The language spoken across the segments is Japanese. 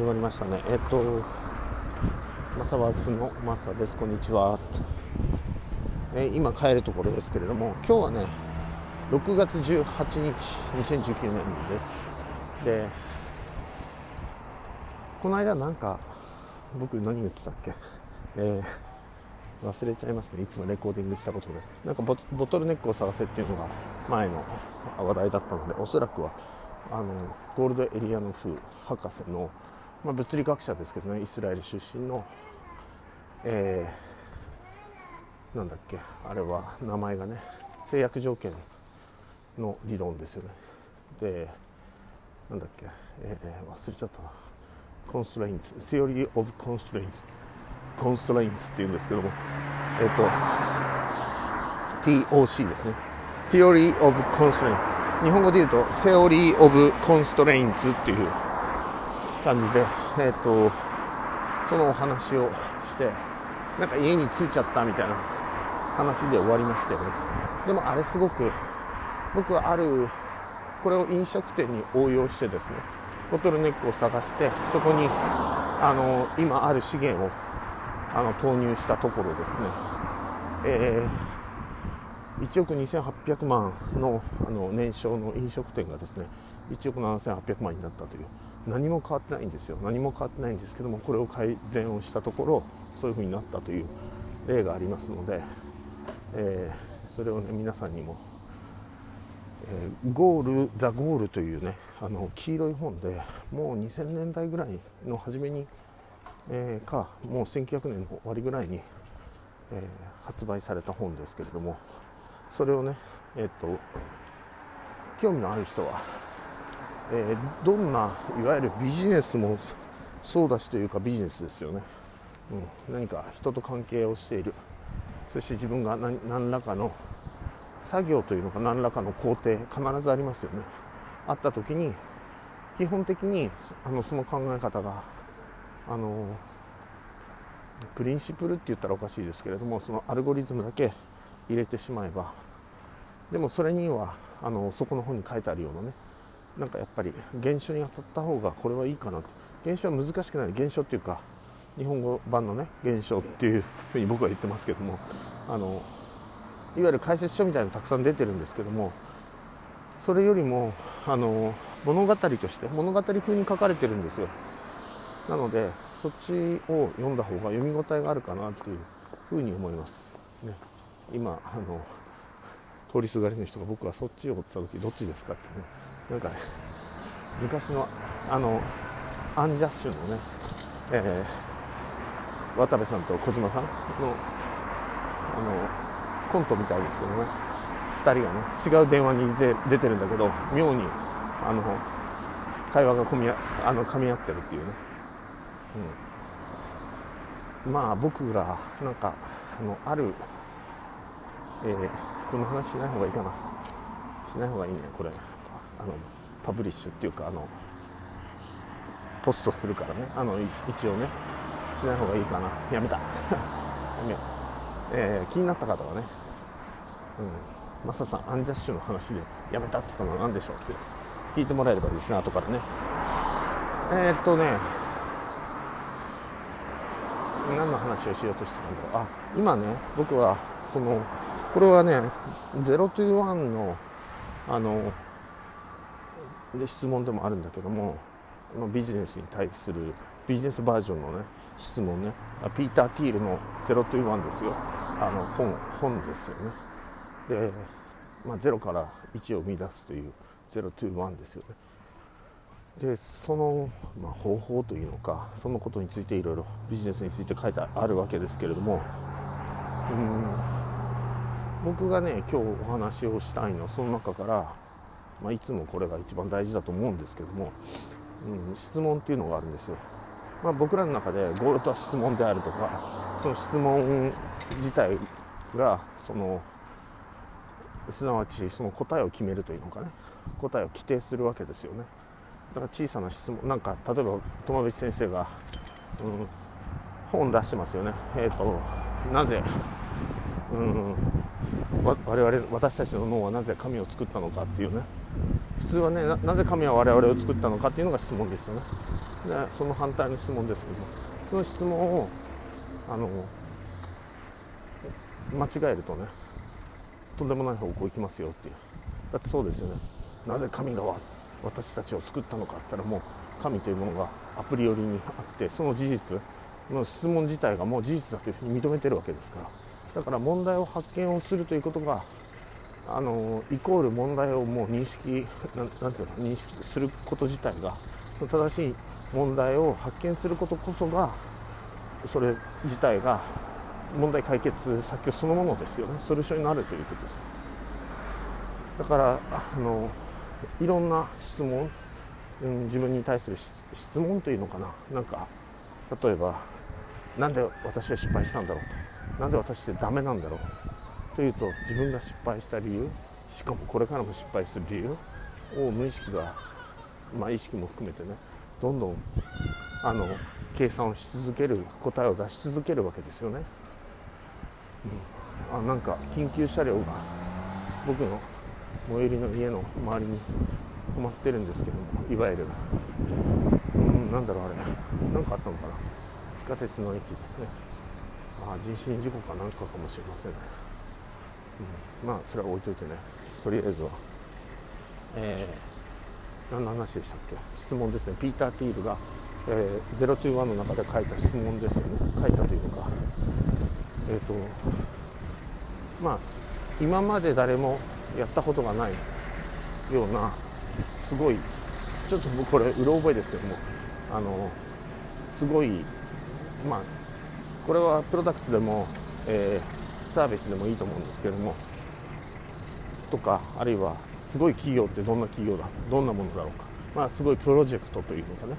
始まりましたね。えっとマサワークスのマサです。こんにちは、えー今帰るところですけれども今日はね6月18日2019年です。でこの間なんか僕何言ってたっけ？えー忘れちゃいますね。いつもレコーディングしたことで。なんかボトルネックを探せっていうのが前の話題だったのでおそらくはあのゴールドエリアノフ博士の、まあ、物理学者ですけどねイスラエル出身の、えーなんだっけあれは名前がね制約条件の理論ですよね。でなんだっけ、えー忘れちゃったな。コンストレインツ Theory of Constraints コンストレインツっていうんですけどもえっ、と TOC ですね。Theory of Constraint 日本語で言うと Theory of Constraints っていう。感じでえっ、とそのお話をしてなんか家に着いちゃったみたいな話で終わりましたよね。でもあれすごく僕はあるこれを飲食店に応用してですねボトルネックを探してそこにあの今ある資源をあの投入したところですね、えー1億2800万のあの年商の飲食店がですね1億7800万になったという何も変わってないんですよ。何も変わってないんですけどもこれを改善をしたところそういう風になったという例がありますので、えーそれをね皆さんにもえーゴール・ザ・ゴールというねあの黄色い本でもう2000年代ぐらいの初めに、えーかもう1900年の終わりぐらいに、えー発売された本ですけれどもそれをねえっ、と興味のある人は、えーどんないわゆるビジネスもそうだしというかビジネスですよね、うん、何か人と関係をしている。そして自分が何何らかの作業というのか何らかの工程必ずありますよね。あった時に基本的にあのその考え方があのプリンシプルって言ったらおかしいですけれどもそのアルゴリズムだけ入れてしまえばでもそれにはあのそこの本に書いてあるようなねなんかやっぱり現象に当たった方がこれはいいかなと現象は難しくない。現象っていうか日本語版のね現象っていうふうに僕は言ってますけどもあのいわゆる解説書みたいなのたくさん出てるんですけどもそれよりもあの物語として物語風に書かれてるんですよ。なのでそっちを読んだ方が読み応えがあるかなっていうふうに思います、ね、今あの通りすがりの人が僕はそっちを追ってた時どっちですかってね。なんかね昔のあのアンジャッシュのね、えー渡部さんと小島さんのあのコントみたいですけどね。2人がね違う電話に出出てるんだけど妙にあの会話が込みあの噛み合ってるっていうね、うん、まあ僕らなんかあのある、えーこの話しない方がいいかな。しない方がいいねこれ。あのパブリッシュっていうかあのポストするからね。あの一応ね。しない方がいいかな。やめた。やめよう。えー気になった方はね、うん、マサさんアンジャッシュの話でやめたっつったのは何でしょうって。聞いてもらえればいいですね後からね。えー、っとね。何の話をしようとしてたんだろう。あ今ね僕はそのこれはね0 to 1のあので質問でもあるんだけどもこのビジネスに対するビジネスバージョンのね質問ね。ピーター・ティールの「0 to 1」ですよ。あの本本ですよね。で、まあ、0から1を生み出すという0 to 1ですよね。でその、まあ、方法というのかそのことについていろいろビジネスについて書いてあるわけですけれどもうん僕がね今日お話をしたいのはその中から、まあ、いつもこれが一番大事だと思うんですけども、うん、質問っていうのがあるんですよ、まあ、僕らの中でゴールとは質問であるとかその質問自体がそのすなわちその答えを決めるというのかね。答えを規定するわけですよね。だから小さな質問なんか例えば友淵先生が、うん、本出してますよね。えっ、となぜうん我々私たちの脳はなぜ神を作ったのかっていうね。通はねなぜ神は我々を作ったのかっていうのが質問ですよね。でその反対の質問ですけども。その質問をあの間違えるとねとんでもない方向行きますよっていう。だってそうですよね。なぜ神が私たちを作ったのかって言ったらもう神というものがアプリ寄りにあってその事実の質問自体がもう事実だというふうに認めてるわけですから。だから問題を発見をするということがあのイコール問題をもう認識なんていうの認識すること自体が正しい問題を発見することこそがそれ自体が問題解決先そのものですよね。ソリューションになるということです。だからあのいろんな質問、うん、自分に対する質問というのかな。なんか例えばなんで私は失敗したんだろうと。なんで私ってダメなんだろう。というと自分が失敗した理由しかもこれからも失敗する理由を無意識が、まあ、意識も含めてねどんどんあの計算をし続ける答えを出し続けるわけですよね、うん、あなんか緊急車両が僕の最寄りの家の周りに止まってるんですけどもいわゆる、うん、なんだろうあれ。何かあったのかな。地下鉄の駅でね。ああ人身事故かなんかかもしれませんね、うん、まあそれは置いといてね。とりあえずは。えー、何の話でしたっけ？質問ですね。ピーター・ティールが、えー、021の中で書いた質問ですよね。書いたというか。えっ、ー、とまあ今まで誰もやったことがないようなすごいちょっと僕これうろ覚えですけども。あのすごいまあこれはプロダクツでも、えー、サービスでもいいと思うんですけどもとかあるいはすごい企業ってどんな企業だどんなものだろうか。まあすごいプロジェクトというのかね、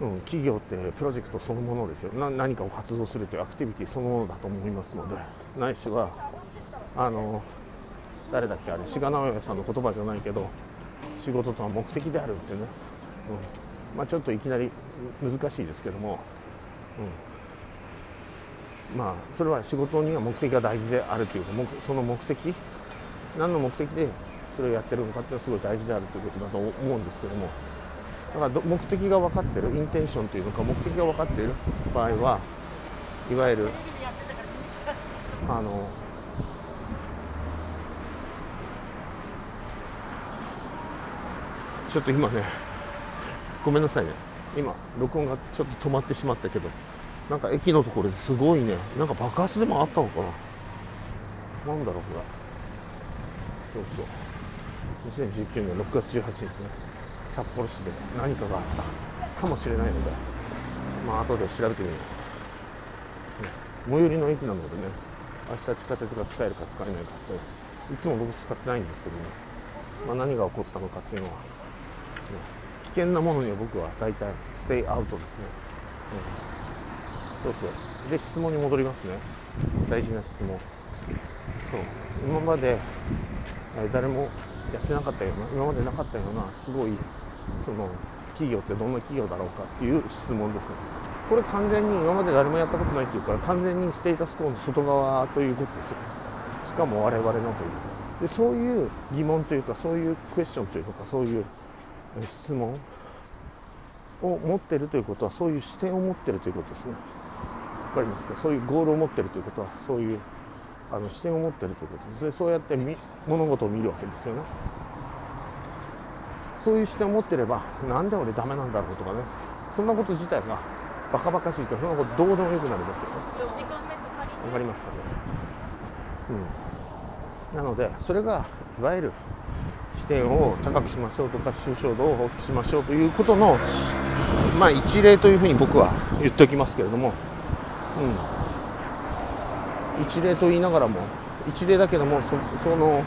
うん、企業ってプロジェクトそのものですよ。何かを活動するというアクティビティそのものだと思いますのでないしはあの誰だっけあれ志賀直哉さんの言葉じゃないけど仕事とは目的であるってね、うん。まあ、ちょっといきなり難しいですけども、うん、まあそれは仕事には目的が大事であるというかその目的何の目的でそれをやってるのかっていうのはすごい大事であるということだと思うんですけどもだから目的が分かってるインテンションというのか目的が分かっている場合はいわゆるあのちょっと今ねごめんなさいね。今録音がちょっと止まってしまったけど。なんか駅のところですごいね。なんか爆発でもあったのかな。なんだろうこれ。そうそう。2019年6月18日ね札幌市で何かがあった。かもしれないので。まあ後で調べてみよう、最寄りの駅なのでね。明日地下鉄が使えるか使えないかって。いつも僕使ってないんですけどね、まあ、何が起こったのかっていうのは。ね。危険なものには僕は大体ステイアウトですね、うん、そうそう。で質問に戻りますね。大事な質問。そう。今まで、誰もやってなかったような今までなかったようなすごいその企業ってどんな企業だろうかっていう質問ですね。これ完全に今まで誰もやったことないっていうから完全にステータスコーの外側ということですよ。しかも我々のという。でそういう疑問というかそういうクエスチョンというかそういう質問を持ってるということはそういう視点を持ってるということですね。かりますか？そういうゴールを持ってるということはそういうあの視点を持ってるということ。ですそうやって物事を見るわけですよね。そういう視点を持ってればなんで俺ダメなんだろうとかね。そんなこと自体がバカバカしいとそんなことどうでもよくなりますよね。わかりますかね？うん。なのでそれがいわゆる視点を高くしましょうとか抽象度を大きくしましょうということの、まあ、一例というふうに僕は言っておきますけれども、うん、一例と言いながらも一例だけどもその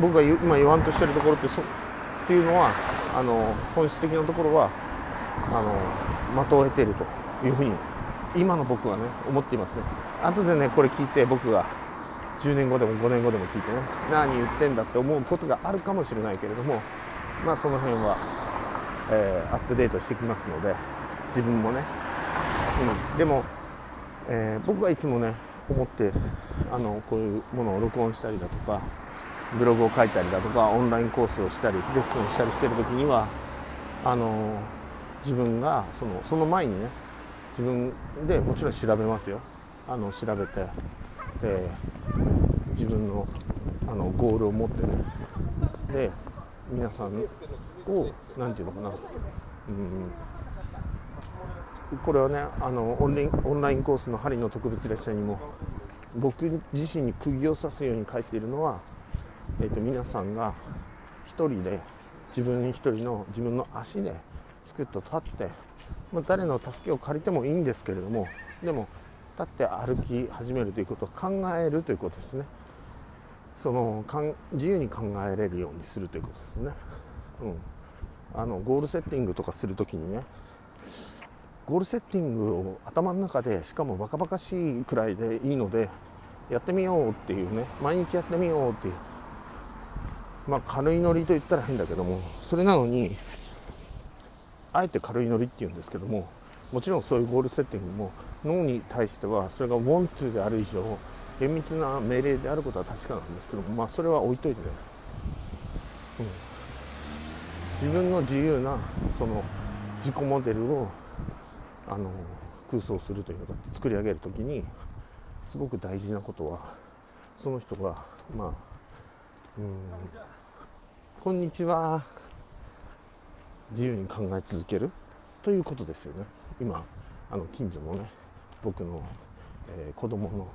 僕が今言わんとしてるところってそっていうのはあの本質的なところはあの的を得ているというふうに今の僕はね思っていますね。後でねこれ聞いて僕が10年後でも5年後でも聞いてね何言ってんだって思うことがあるかもしれないけれどもまあその辺は、えー、アップデートしてきますので自分もね、うん、でも、えー、僕はいつもね思ってあのこういうものを録音したりだとかブログを書いたりだとかオンラインコースをしたりレッスンしたりしてる時にはあの自分がそのその前にね自分でもちろん調べますよ。あの調べてで自分のあのゴールを持ってねで皆さんを何て言うのかな。うん。これはねあのオンラインオンラインコースの針の特別列車にも僕自身に釘を刺すように書いているのは、えーと、皆さんが1人で自分1人の自分の足でスクッと立って、まあ、誰の助けを借りてもいいんですけれどもでも立って歩き始めるということを考えるということですね。そのかん自由に考えれるようにするということですね、うん、あのゴールセッティングとかするときにねゴールセッティングを頭の中でしかもバカバカしいくらいでいいのでやってみようっていうね毎日やってみようっていう。まあ軽いノリと言ったら変だけどもそれなのにあえて軽いノリっていうんですけどももちろんそういうゴールセッティングも脳に対してはそれが want to である以上厳密な命令であることは確かなんですけどもまあそれは置いといてね、うん、自分の自由なその自己モデルをあの空想するというか作り上げる時にすごく大事なことはその人がまあうんこんにちは自由に考え続けるということですよね。今あの近所のね僕の、えー、子供の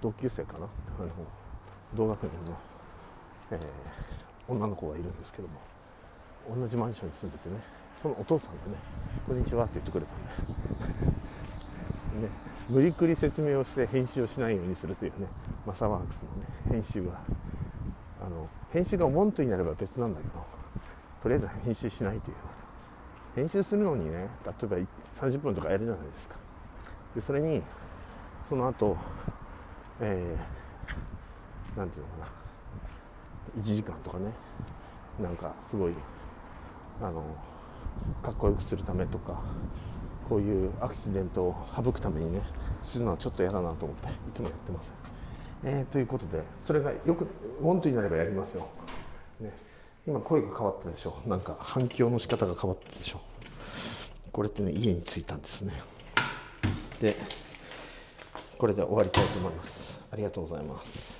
同級生かなあの同学年の、えー、女の子がいるんですけども同じマンションに住んでてねそのお父さんがね「こんにちは」って言ってくれたんで。ね無理くり説明をして編集をしないようにするというねマサワークスのね編集があの編集がモントになれば別なんだけどとりあえず編集しないという、編集するのにね例えば30分とかやるじゃないですか。でそれにその後えー、なんていうのかな。1時間とかね。なんかすごいあのかっこよくするためとかこういうアクシデントを省くためにねするのはちょっと嫌だなと思っていつもやってます、えー、ということでそれがよく本当になればやりますよ、ね、今声が変わったでしょなんか反響の仕方が変わったでしょこれってね家に着いたんですね。でこれで終わりたいと思います。ありがとうございます。